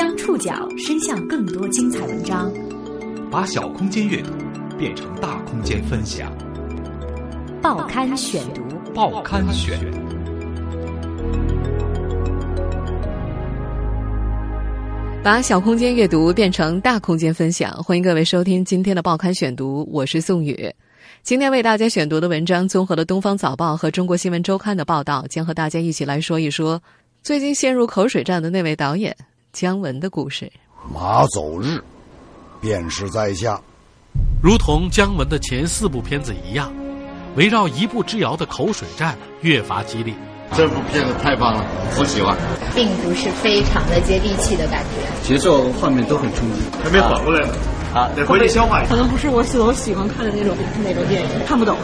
将触角伸向更多精彩文章，把小空间阅读变成大空间分享。报刊选读，报刊选。把小空间阅读变成大空间分享，欢迎各位收听今天的报刊选读，我是宋宇。今天为大家选读的文章综合了《东方早报》和《中国新闻周刊》的报道，将和大家一起来说一说最近陷入口水战的那位导演姜文的故事。马走日，便是在下。如同姜文的前四部片子一样，围绕一步之遥的口水战越发激烈。这部片子太棒了，我喜欢，并不是非常的接地气的感觉，节奏画面都很冲击，还没缓过来呢。啊，得回去消化一下。可能不是我喜我喜欢看的那种那种电影，看不懂。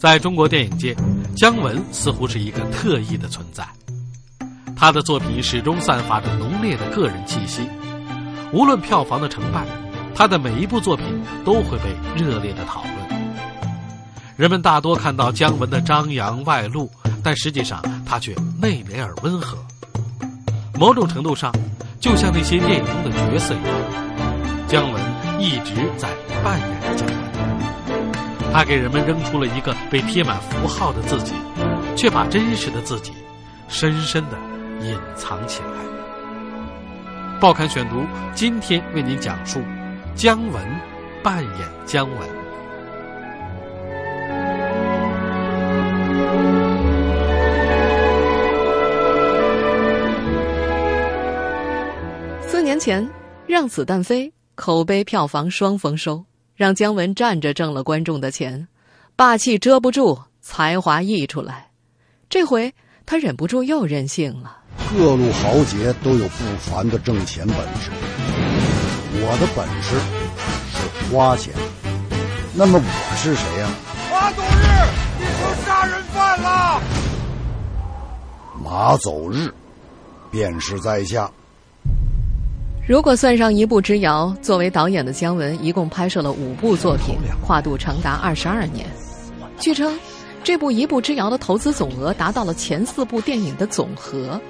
在中国电影界，姜文似乎是一个特异的存在。他的作品始终散发着浓烈的个人气息，无论票房的成败，他的每一部作品都会被热烈的讨论。人们大多看到姜文的张扬外露，但实际上他却内敛而温和。某种程度上。就像那些电影中的角色一样，姜文一直在扮演着姜文。他给人们扔出了一个被贴满符号的自己，却把真实的自己深深的隐藏起来。报刊选读今天为您讲述姜文扮演姜文。四年前让子弹飞，口碑票房双丰收，让姜文站着挣了观众的钱，霸气遮不住，才华溢出来。这回他忍不住又任性了。各路豪杰都有不凡的挣钱本事，我的本事是花钱。那么我是谁呀？马走日，你成杀人犯了。马走日，便是在下。如果算上一步之遥，作为导演的姜文一共拍摄了五部作品，跨度长达二十二年。据称，这部一步之遥的投资总额达到了前四部电影的总和。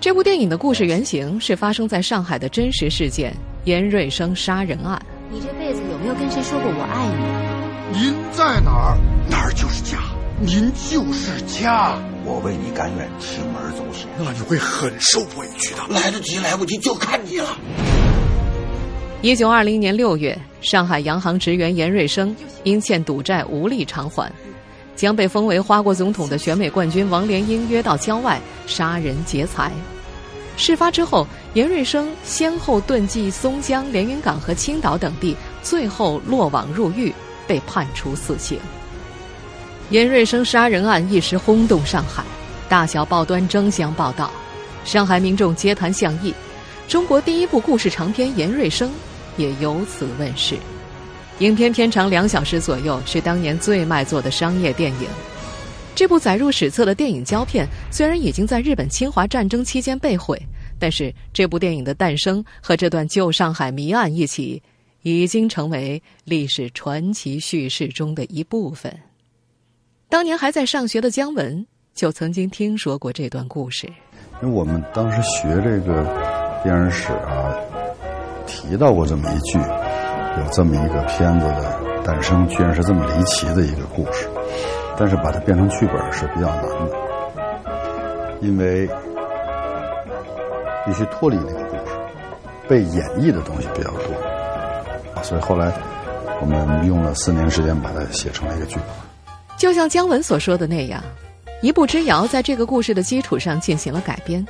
这部电影的故事原型是发生在上海的真实事件——严瑞生杀人案。你这辈子有没有跟谁说过我爱你？您在哪儿，哪儿就是家。您就是家。我为你甘愿铤而走险，那你会很受委屈的。来得及，来不及，就看你了。一九二零年六月，上海洋行职员严瑞生因欠赌债无力偿还，将被封为花国总统的选美冠军王连英约到郊外杀人劫财。事发之后，严瑞生先后遁迹松江、连云港和青岛等地，最后落网入狱，被判处死刑。严瑞生杀人案一时轰动上海，大小报端争相报道，上海民众皆谈巷议。中国第一部故事长篇《严瑞生》也由此问世。影片片长两小时左右，是当年最卖座的商业电影。这部载入史册的电影胶片虽然已经在日本侵华战争期间被毁，但是这部电影的诞生和这段旧上海谜案一起，已经成为历史传奇叙事中的一部分。当年还在上学的姜文就曾经听说过这段故事。因为我们当时学这个电影史啊，提到过这么一句，有这么一个片子的诞生，居然是这么离奇的一个故事。但是把它变成剧本是比较难的，因为必须脱离那个故事，被演绎的东西比较多，所以后来我们用了四年时间把它写成了一个剧本。就像姜文所说的那样，《一步之遥》在这个故事的基础上进行了改编。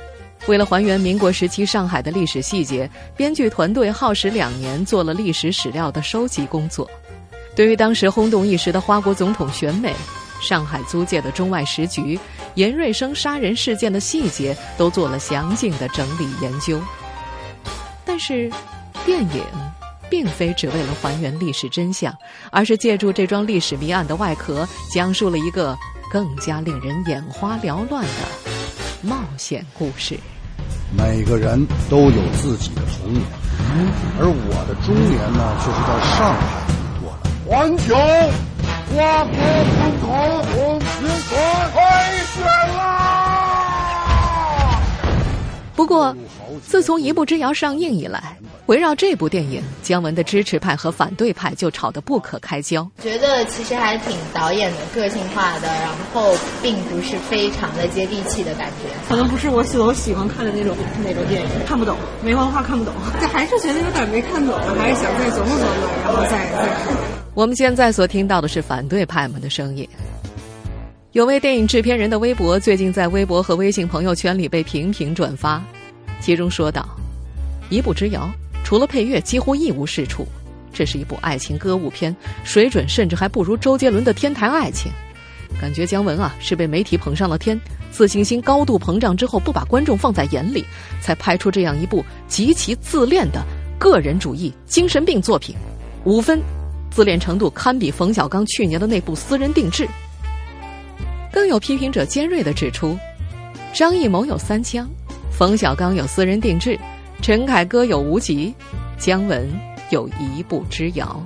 为了还原民国时期上海的历史细节，编剧团队耗时两年做了历史史料的收集工作。对于当时轰动一时的花国总统选美、上海租界的中外时局、严瑞生杀人事件的细节，都做了详尽的整理研究。但是，电影。并非只为了还原历史真相，而是借助这桩历史谜案的外壳，讲述了一个更加令人眼花缭乱的冒险故事。每个人都有自己的童年，而我的中年呢，就是在上海度过的。环球，花国总统，红星团开选啦！过，自从《一步之遥》上映以来，围绕这部电影，姜文的支持派和反对派就吵得不可开交。觉得其实还挺导演的个性化的，然后并不是非常的接地气的感觉。可能不是我喜我喜欢看的那种那种电影，看不懂，没文化看不懂，这还是觉得有点没看懂，还是想再琢磨琢磨，然后再再看。我们现在所听到的是反对派们的声音。有位电影制片人的微博最近在微博和微信朋友圈里被频频转发，其中说道：“一步之遥，除了配乐几乎一无是处。这是一部爱情歌舞片，水准甚至还不如周杰伦的《天台爱情》。感觉姜文啊是被媒体捧上了天，自信心高度膨胀之后，不把观众放在眼里，才拍出这样一部极其自恋的个人主义精神病作品。五分，自恋程度堪比冯小刚去年的那部《私人定制》。”更有批评者尖锐地指出，张艺谋有三枪，冯小刚有私人定制，陈凯歌有无极，姜文有一步之遥。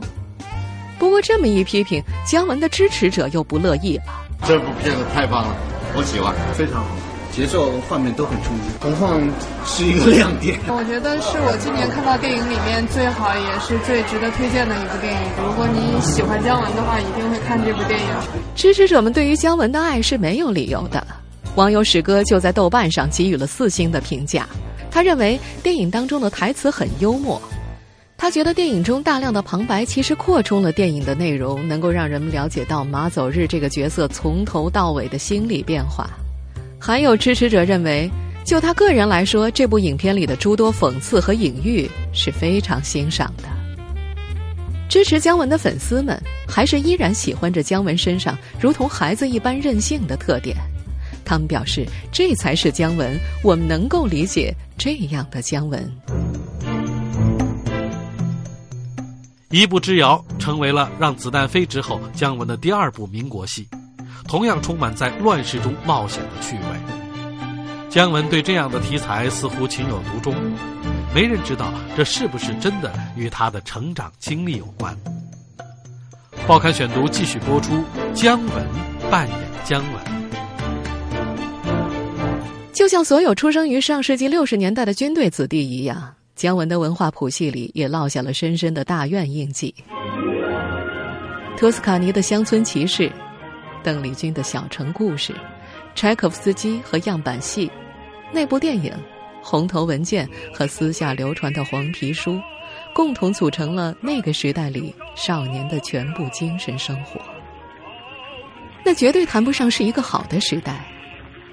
不过这么一批评，姜文的支持者又不乐意了。这部片子太棒了，我喜欢，非常好。节奏、画面都很冲击，投放是一个亮点。我觉得是我今年看到电影里面最好也是最值得推荐的一部电影。如果你喜欢姜文的话，一定会看这部电影。支持者们对于姜文的爱是没有理由的。网友史哥就在豆瓣上给予了四星的评价。他认为电影当中的台词很幽默。他觉得电影中大量的旁白其实扩充了电影的内容，能够让人们了解到马走日这个角色从头到尾的心理变化。还有支持者认为，就他个人来说，这部影片里的诸多讽刺和隐喻是非常欣赏的。支持姜文的粉丝们还是依然喜欢着姜文身上如同孩子一般任性的特点。他们表示，这才是姜文，我们能够理解这样的姜文。一步之遥成为了让子弹飞之后姜文的第二部民国戏。同样充满在乱世中冒险的趣味。姜文对这样的题材似乎情有独钟，没人知道这是不是真的与他的成长经历有关。报刊选读继续播出，姜文扮演姜文。就像所有出生于上世纪六十年代的军队子弟一样，姜文的文化谱系里也烙下了深深的大院印记。托斯卡尼的乡村骑士。邓丽君的小城故事，柴可夫斯基和样板戏，那部电影，红头文件和私下流传的黄皮书，共同组成了那个时代里少年的全部精神生活。那绝对谈不上是一个好的时代，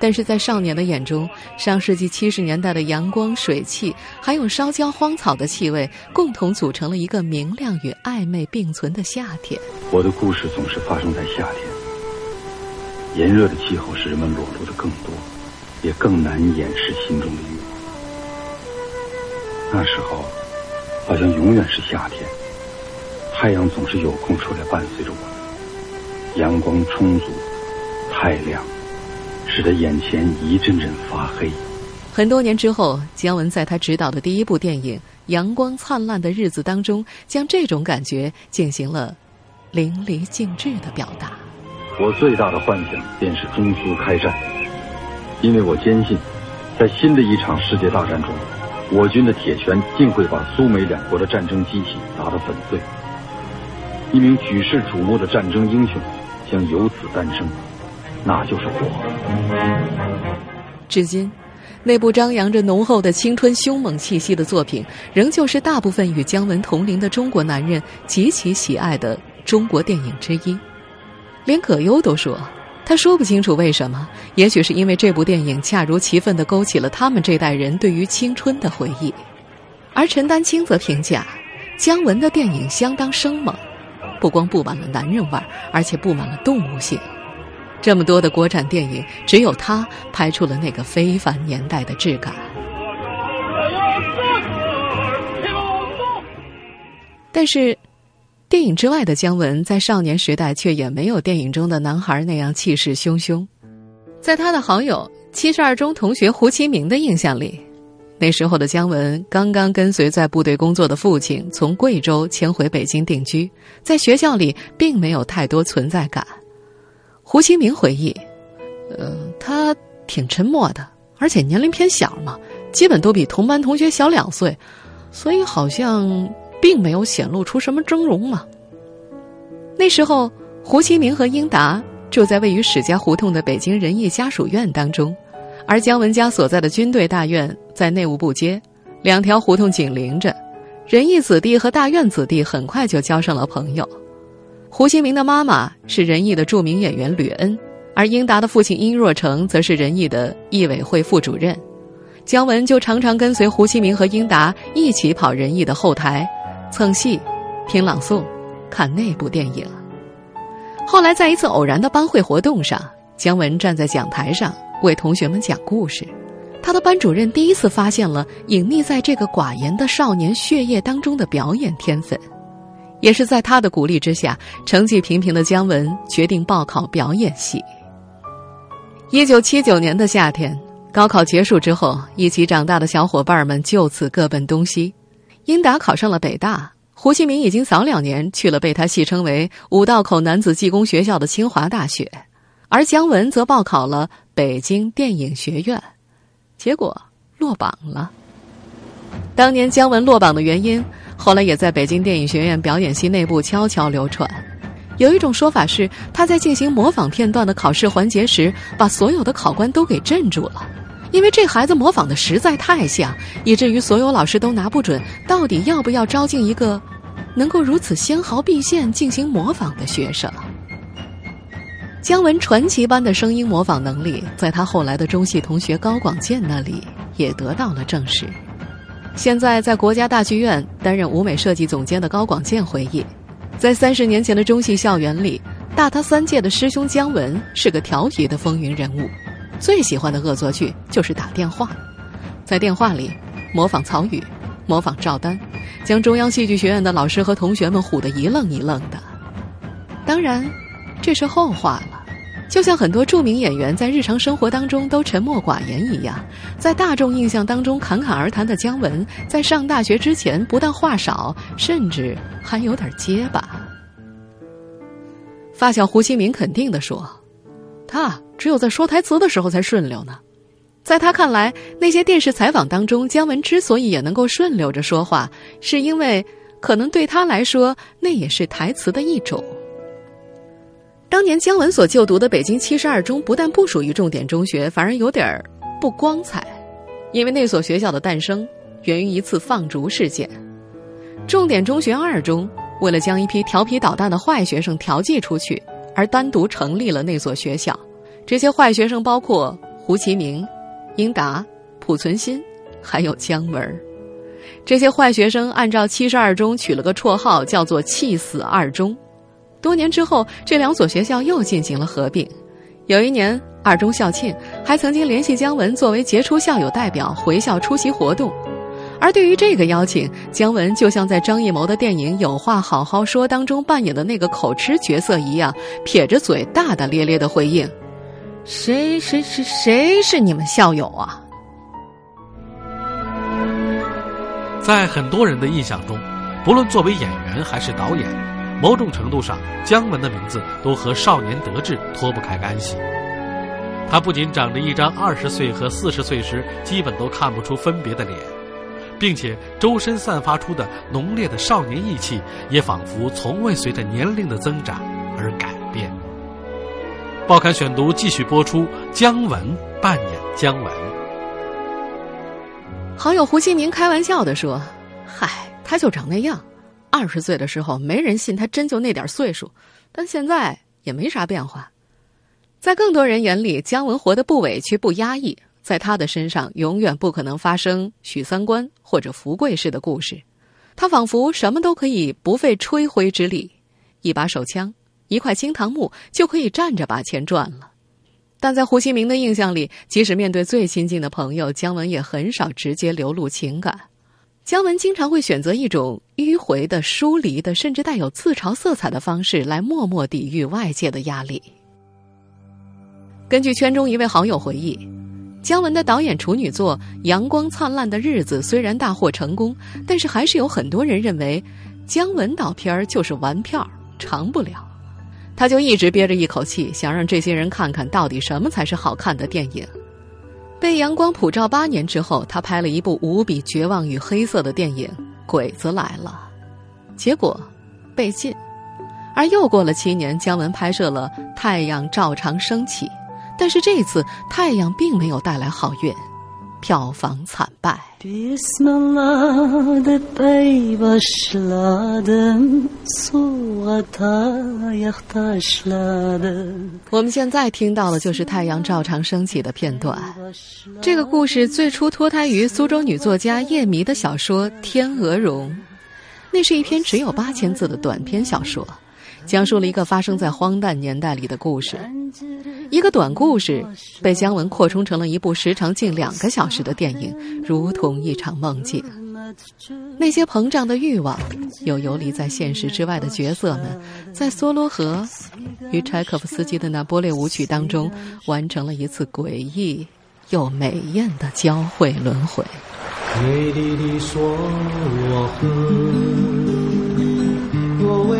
但是在少年的眼中，上世纪七十年代的阳光、水汽，还有烧焦荒草的气味，共同组成了一个明亮与暧昧并存的夏天。我的故事总是发生在夏天。炎热的气候使人们裸露的更多，也更难掩饰心中的欲望。那时候，好像永远是夏天，太阳总是有空出来伴随着我，阳光充足，太亮，使得眼前一阵阵发黑。很多年之后，姜文在他执导的第一部电影《阳光灿烂的日子》当中，将这种感觉进行了淋漓尽致的表达。我最大的幻想便是中苏开战，因为我坚信，在新的一场世界大战中，我军的铁拳定会把苏美两国的战争机器打得粉碎，一名举世瞩目的战争英雄将由此诞生，那就是我。至今，那部张扬着浓厚的青春凶猛气息的作品，仍旧是大部分与姜文同龄的中国男人极其喜爱的中国电影之一。连葛优都说，他说不清楚为什么，也许是因为这部电影恰如其分的勾起了他们这代人对于青春的回忆。而陈丹青则评价，姜文的电影相当生猛，不光布满了男人味，而且布满了动物性。这么多的国产电影，只有他拍出了那个非凡年代的质感。但是。电影之外的姜文，在少年时代却也没有电影中的男孩那样气势汹汹。在他的好友七十二中同学胡其明的印象里，那时候的姜文刚刚跟随在部队工作的父亲从贵州迁回北京定居，在学校里并没有太多存在感。胡其明回忆：“呃，他挺沉默的，而且年龄偏小嘛，基本都比同班同学小两岁，所以好像并没有显露出什么峥嵘嘛。那时候，胡其明和英达住在位于史家胡同的北京仁义家属院当中，而姜文家所在的军队大院在内务部街，两条胡同紧邻着。仁义子弟和大院子弟很快就交上了朋友。胡其明的妈妈是仁义的著名演员吕恩，而英达的父亲殷若成则是仁义的艺委会副主任。姜文就常常跟随胡其明和英达一起跑仁义的后台，蹭戏、听朗诵、看那部电影。后来在一次偶然的班会活动上，姜文站在讲台上为同学们讲故事。他的班主任第一次发现了隐匿在这个寡言的少年血液当中的表演天分，也是在他的鼓励之下，成绩平平的姜文决定报考表演系。一九七九年的夏天，高考结束之后，一起长大的小伙伴们就此各奔东西。英达考上了北大，胡锡明已经早两年去了被他戏称为“五道口男子技工学校”的清华大学，而姜文则报考了北京电影学院。结果落榜了。当年姜文落榜的原因，后来也在北京电影学院表演系内部悄悄流传。有一种说法是，他在进行模仿片段的考试环节时，把所有的考官都给镇住了，因为这孩子模仿的实在太像，以至于所有老师都拿不准到底要不要招进一个能够如此纤毫毕现进行模仿的学生。姜文传奇般的声音模仿能力，在他后来的中戏同学高广健那里也得到了证实。现在在国家大剧院担任舞美设计总监的高广健回忆，在三十年前的中戏校园里，大他三届的师兄姜文是个调皮的风云人物，最喜欢的恶作剧就是打电话，在电话里模仿曹禺，模仿赵丹，将中央戏剧学院的老师和同学们唬得一愣一愣的。当然。这是后话了，就像很多著名演员在日常生活当中都沉默寡言一样，在大众印象当中侃侃而谈的姜文，在上大学之前不但话少，甚至还有点结巴。发小胡锡明肯定的说：“他只有在说台词的时候才顺溜呢。”在他看来，那些电视采访当中，姜文之所以也能够顺溜着说话，是因为可能对他来说，那也是台词的一种。当年姜文所就读的北京七十二中不但不属于重点中学，反而有点儿不光彩，因为那所学校的诞生源于一次放逐事件。重点中学二中为了将一批调皮捣蛋的坏学生调剂出去，而单独成立了那所学校。这些坏学生包括胡其明、英达、濮存昕，还有姜文。这些坏学生按照七十二中取了个绰号，叫做“气死二中”。多年之后，这两所学校又进行了合并。有一年，二中校庆还曾经联系姜文作为杰出校友代表回校出席活动。而对于这个邀请，姜文就像在张艺谋的电影《有话好好说》当中扮演的那个口吃角色一样，撇着嘴大大咧咧的回应：“谁谁谁谁是你们校友啊？”在很多人的印象中，不论作为演员还是导演。某种程度上，姜文的名字都和少年得志脱不开干系。他不仅长着一张二十岁和四十岁时基本都看不出分别的脸，并且周身散发出的浓烈的少年意气，也仿佛从未随着年龄的增长而改变。报刊选读继续播出，姜文扮演姜文。好友胡锡明开玩笑的说：“嗨，他就长那样。”二十岁的时候，没人信他真就那点岁数，但现在也没啥变化。在更多人眼里，姜文活得不委屈不压抑，在他的身上永远不可能发生许三观或者福贵式的故事。他仿佛什么都可以不费吹灰之力，一把手枪，一块青堂木就可以站着把钱赚了。但在胡锡明的印象里，即使面对最亲近的朋友，姜文也很少直接流露情感。姜文经常会选择一种迂回的、疏离的，甚至带有自嘲色彩的方式来默默抵御外界的压力。根据圈中一位好友回忆，姜文的导演处女作《阳光灿烂的日子》虽然大获成功，但是还是有很多人认为，姜文导片儿就是玩票，长不了。他就一直憋着一口气，想让这些人看看到底什么才是好看的电影。被阳光普照八年之后，他拍了一部无比绝望与黑色的电影《鬼子来了》，结果被禁。而又过了七年，姜文拍摄了《太阳照常升起》，但是这次太阳并没有带来好运，票房惨败。我们现在听到的就是《太阳照常升起》的片段。这个故事最初脱胎于苏州女作家叶迷的小说《天鹅绒》，那是一篇只有八千字的短篇小说。讲述了一个发生在荒诞年代里的故事，一个短故事被姜文扩充成了一部时长近两个小时的电影，如同一场梦境。那些膨胀的欲望，又游离在现实之外的角色们，在梭罗河与柴可夫斯基的那波列舞曲当中，完成了一次诡异又美艳的交汇轮回。美丽的梭罗河。我为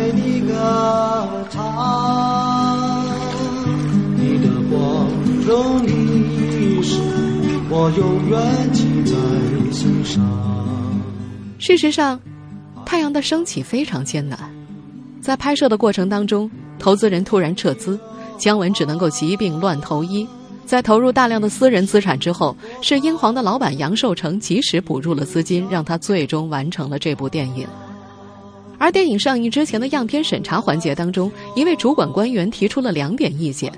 我永远记在心上。事实上，太阳的升起非常艰难，在拍摄的过程当中，投资人突然撤资，姜文只能够疾病乱投医。在投入大量的私人资产之后，是英皇的老板杨受成及时补入了资金，让他最终完成了这部电影。而电影上映之前的样片审查环节当中，一位主管官员提出了两点意见：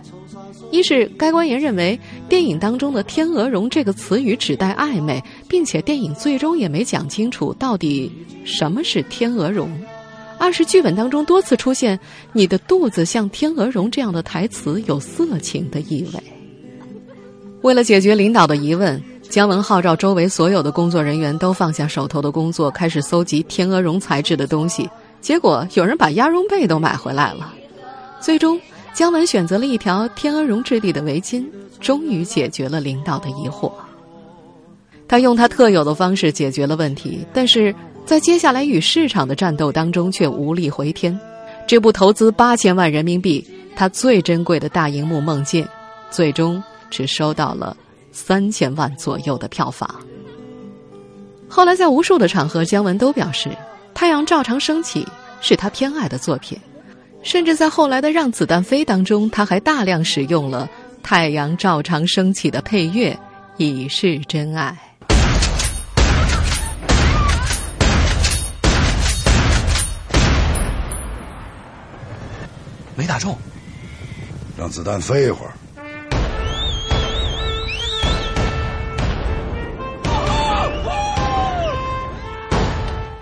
一是该官员认为电影当中的“天鹅绒”这个词语指代暧昧，并且电影最终也没讲清楚到底什么是天鹅绒；二是剧本当中多次出现“你的肚子像天鹅绒”这样的台词有色情的意味。为了解决领导的疑问。姜文号召周围所有的工作人员都放下手头的工作，开始搜集天鹅绒材质的东西。结果有人把鸭绒被都买回来了。最终，姜文选择了一条天鹅绒质地的围巾，终于解决了领导的疑惑。他用他特有的方式解决了问题，但是在接下来与市场的战斗当中却无力回天。这部投资八千万人民币、他最珍贵的大荧幕梦境，最终只收到了。三千万左右的票房。后来在无数的场合，姜文都表示《太阳照常升起》是他偏爱的作品，甚至在后来的《让子弹飞》当中，他还大量使用了《太阳照常升起》的配乐，以示真爱。没打中，让子弹飞一会儿。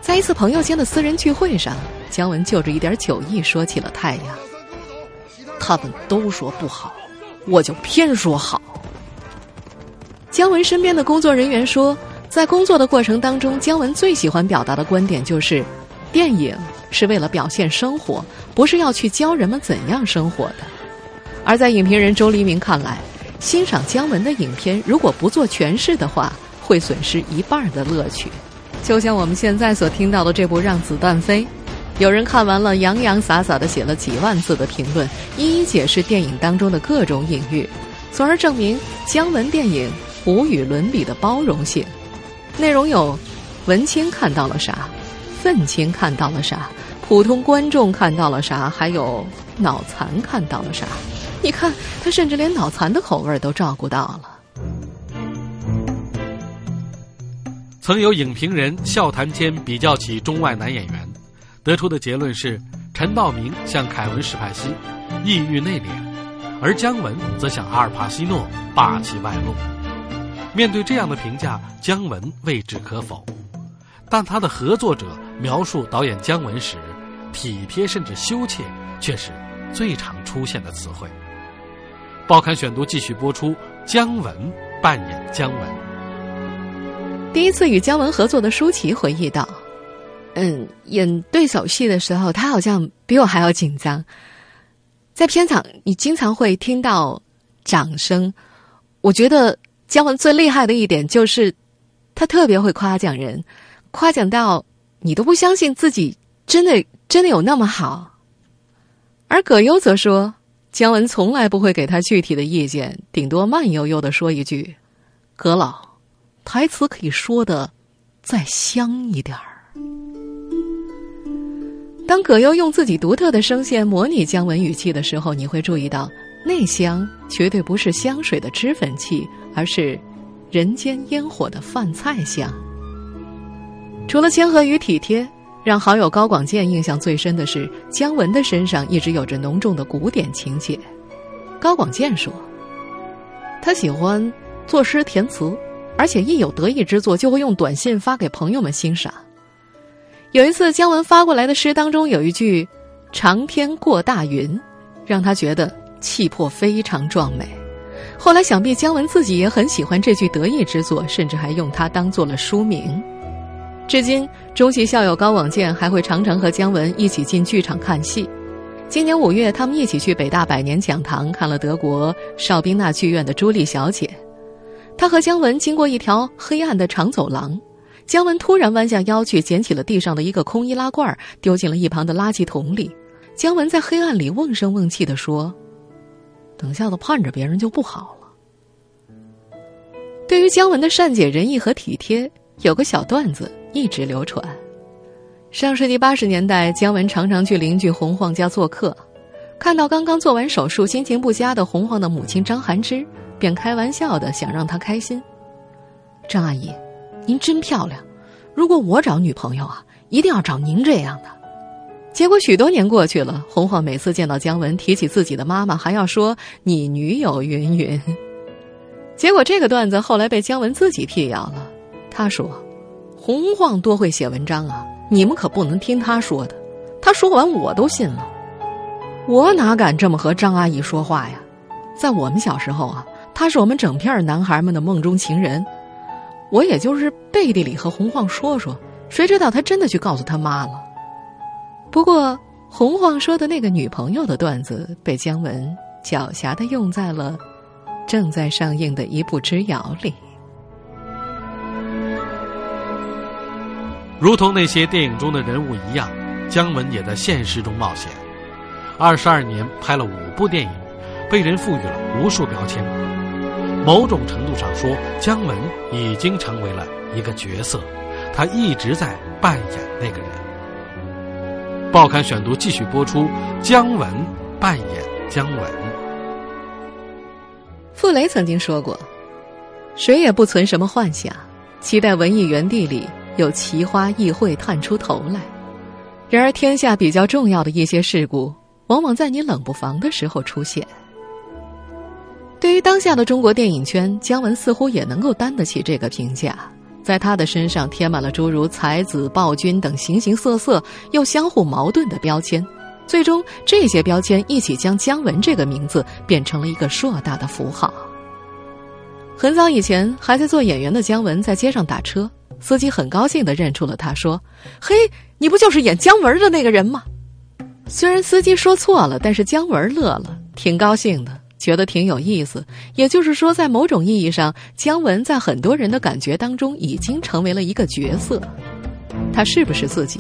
在一次朋友间的私人聚会上，姜文就着一点酒意说起了太阳。他们都说不好，我就偏说好。姜文身边的工作人员说，在工作的过程当中，姜文最喜欢表达的观点就是：电影是为了表现生活，不是要去教人们怎样生活的。而在影评人周黎明看来，欣赏姜文的影片，如果不做诠释的话，会损失一半的乐趣。就像我们现在所听到的这部《让子弹飞》，有人看完了洋洋洒洒的写了几万字的评论，一一解释电影当中的各种隐喻，从而证明姜文电影无与伦比的包容性。内容有：文青看到了啥，愤青看到了啥，普通观众看到了啥，还有脑残看到了啥。你看，他甚至连脑残的口味都照顾到了。曾有影评人笑谈间比较起中外男演员，得出的结论是：陈道明像凯文·史派西，抑郁内敛；而姜文则像阿尔帕西诺，霸气外露。面对这样的评价，姜文未置可否，但他的合作者描述导演姜文时，体贴甚至羞怯，却是最常出现的词汇。报刊选读继续播出，姜文扮演姜文。第一次与姜文合作的舒淇回忆道：“嗯，演对手戏的时候，他好像比我还要紧张。在片场，你经常会听到掌声。我觉得姜文最厉害的一点就是，他特别会夸奖人，夸奖到你都不相信自己真的真的有那么好。而葛优则说，姜文从来不会给他具体的意见，顶多慢悠悠的说一句。”葛老，台词可以说的再香一点儿。”当葛优用自己独特的声线模拟姜文语气的时候，你会注意到，那香绝对不是香水的脂粉气，而是人间烟火的饭菜香。除了谦和与体贴，让好友高广健印象最深的是姜文的身上一直有着浓重的古典情结。高广健说：“他喜欢作诗填词，而且一有得意之作就会用短信发给朋友们欣赏。有一次，姜文发过来的诗当中有一句‘长天过大云’，让他觉得气魄非常壮美。后来想必姜文自己也很喜欢这句得意之作，甚至还用它当做了书名。至今，中戏校友高广健还会常常和姜文一起进剧场看戏。”今年五月，他们一起去北大百年讲堂看了德国绍宾纳剧院的《朱莉小姐》。他和姜文经过一条黑暗的长走廊，姜文突然弯下腰去捡起了地上的一个空易拉罐，丢进了一旁的垃圾桶里。姜文在黑暗里瓮声瓮气地说：“等下子盼着别人就不好了。”对于姜文的善解人意和体贴，有个小段子一直流传。上世纪八十年代，姜文常常去邻居洪晃家做客，看到刚刚做完手术、心情不佳的洪晃的母亲张含之，便开玩笑的想让她开心。张阿姨，您真漂亮，如果我找女朋友啊，一定要找您这样的。结果许多年过去了，洪晃每次见到姜文提起自己的妈妈，还要说你女友云云。结果这个段子后来被姜文自己辟谣了，他说：“洪晃多会写文章啊。”你们可不能听他说的，他说完我都信了。我哪敢这么和张阿姨说话呀？在我们小时候啊，他是我们整片男孩们的梦中情人。我也就是背地里和洪晃说说，谁知道他真的去告诉他妈了。不过洪晃说的那个女朋友的段子，被姜文狡黠的用在了正在上映的一部《之遥》里。如同那些电影中的人物一样，姜文也在现实中冒险。二十二年拍了五部电影，被人赋予了无数标签。某种程度上说，姜文已经成为了一个角色，他一直在扮演那个人。报刊选读继续播出：姜文扮演姜文。傅雷曾经说过：“谁也不存什么幻想，期待文艺园地里。”有奇花异卉探出头来，然而天下比较重要的一些事故，往往在你冷不防的时候出现。对于当下的中国电影圈，姜文似乎也能够担得起这个评价。在他的身上贴满了诸如才子、暴君等形形色色又相互矛盾的标签，最终这些标签一起将姜文这个名字变成了一个硕大的符号。很早以前，还在做演员的姜文在街上打车。司机很高兴的认出了他，说：“嘿，你不就是演姜文的那个人吗？”虽然司机说错了，但是姜文乐了，挺高兴的，觉得挺有意思。也就是说，在某种意义上，姜文在很多人的感觉当中已经成为了一个角色。他是不是自己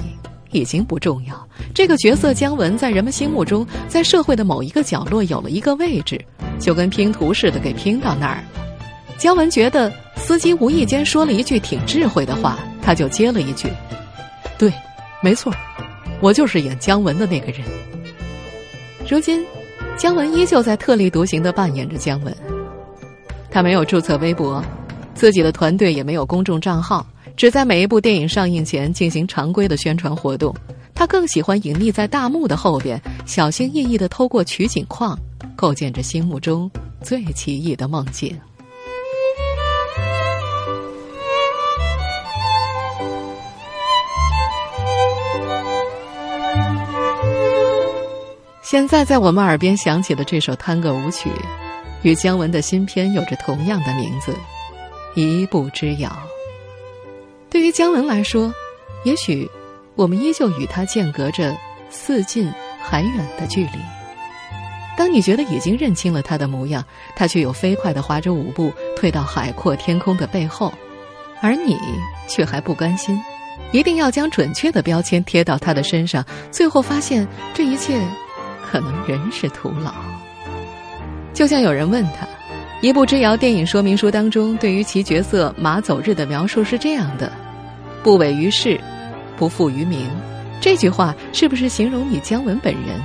已经不重要，这个角色姜文在人们心目中，在社会的某一个角落有了一个位置，就跟拼图似的给拼到那儿了。姜文觉得。司机无意间说了一句挺智慧的话，他就接了一句：“对，没错，我就是演姜文的那个人。”如今，姜文依旧在特立独行的扮演着姜文。他没有注册微博，自己的团队也没有公众账号，只在每一部电影上映前进行常规的宣传活动。他更喜欢隐匿在大幕的后边，小心翼翼的透过取景框，构建着心目中最奇异的梦境。现在在我们耳边响起的这首探戈舞曲，与姜文的新片有着同样的名字，《一步之遥》。对于姜文来说，也许我们依旧与他间隔着似近还远的距离。当你觉得已经认清了他的模样，他却又飞快的划着舞步退到海阔天空的背后，而你却还不甘心，一定要将准确的标签贴到他的身上，最后发现这一切。可能仍是徒劳。就像有人问他：“一步之遥电影说明书当中对于其角色马走日的描述是这样的：“不违于世，不负于名。”这句话是不是形容你姜文本人？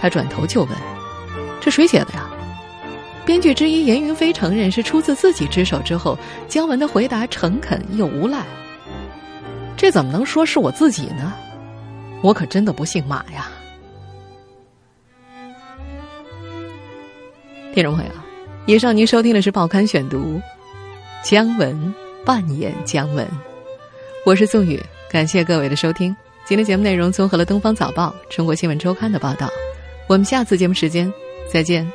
他转头就问：“这谁写的呀？”编剧之一严云飞承认是出自自己之手之后，姜文的回答诚恳又无赖。这怎么能说是我自己呢？我可真的不姓马呀！听众朋友，以上您收听的是《报刊选读》，姜文扮演姜文，我是宋宇，感谢各位的收听。今天节目内容综合了《东方早报》《中国新闻周刊》的报道，我们下次节目时间再见。